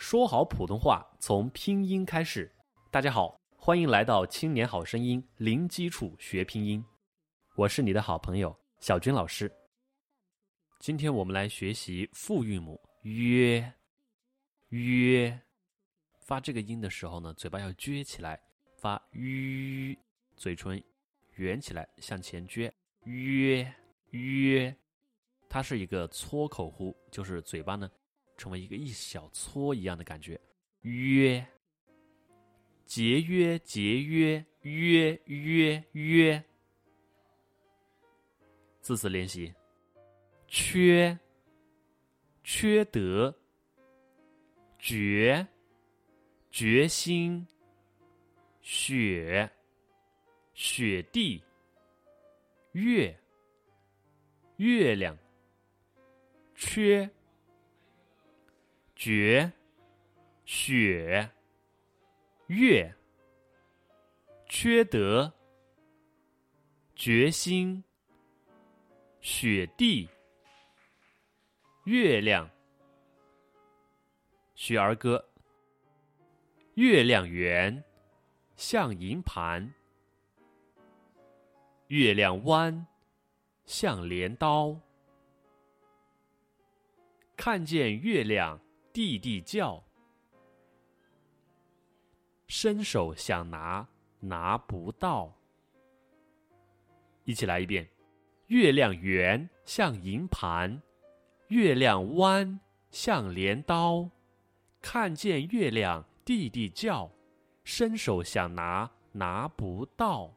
说好普通话从拼音开始。大家好，欢迎来到《青年好声音》，零基础学拼音。我是你的好朋友小军老师。今天我们来学习复韵母约约。发这个音的时候呢，嘴巴要撅起来，发吁，嘴唇圆起来向前撅。约约，它是一个搓口呼，就是嘴巴呢。成为一个一小撮一样的感觉，约，节约节约约约约，字词练习，缺，缺德，决，决心，雪，雪地，月，月亮，缺。决，雪，月，缺德，决心，雪地，月亮，学儿歌。月亮圆，像银盘；月亮弯，像镰刀。看见月亮。弟弟叫，伸手想拿，拿不到。一起来一遍：月亮圆像银盘，月亮弯像镰刀。看见月亮，弟弟叫，伸手想拿，拿不到。